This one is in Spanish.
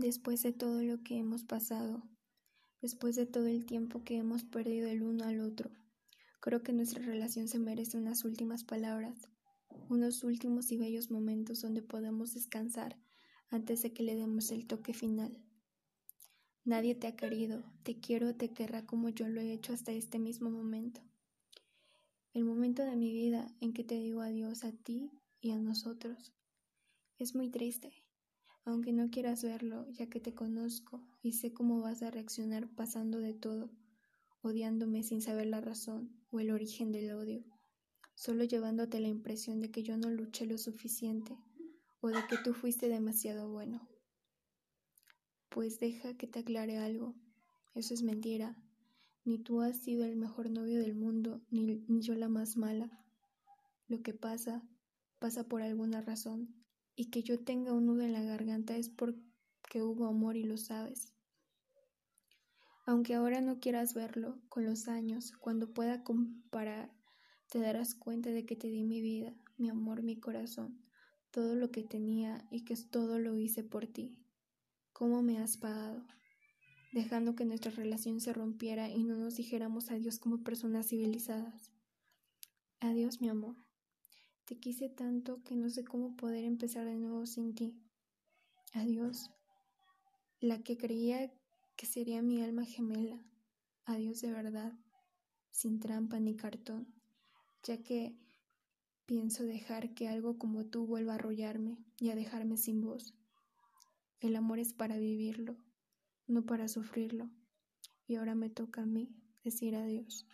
Después de todo lo que hemos pasado, después de todo el tiempo que hemos perdido el uno al otro, creo que nuestra relación se merece unas últimas palabras, unos últimos y bellos momentos donde podemos descansar antes de que le demos el toque final. Nadie te ha querido, te quiero, te querrá como yo lo he hecho hasta este mismo momento. El momento de mi vida en que te digo adiós a ti y a nosotros. Es muy triste, aunque no quieras verlo, ya que te conozco y sé cómo vas a reaccionar pasando de todo, odiándome sin saber la razón o el origen del odio, solo llevándote la impresión de que yo no luché lo suficiente o de que tú fuiste demasiado bueno. Pues deja que te aclare algo, eso es mentira. Ni tú has sido el mejor novio del mundo, ni, ni yo la más mala. Lo que pasa, pasa por alguna razón, y que yo tenga un nudo en la garganta es porque hubo amor y lo sabes. Aunque ahora no quieras verlo, con los años, cuando pueda comparar, te darás cuenta de que te di mi vida, mi amor, mi corazón, todo lo que tenía y que todo lo hice por ti. ¿Cómo me has pagado? Dejando que nuestra relación se rompiera y no nos dijéramos adiós como personas civilizadas. Adiós, mi amor. Te quise tanto que no sé cómo poder empezar de nuevo sin ti. Adiós, la que creía que sería mi alma gemela. Adiós de verdad, sin trampa ni cartón, ya que pienso dejar que algo como tú vuelva a arrollarme y a dejarme sin voz. El amor es para vivirlo, no para sufrirlo. Y ahora me toca a mí decir adiós.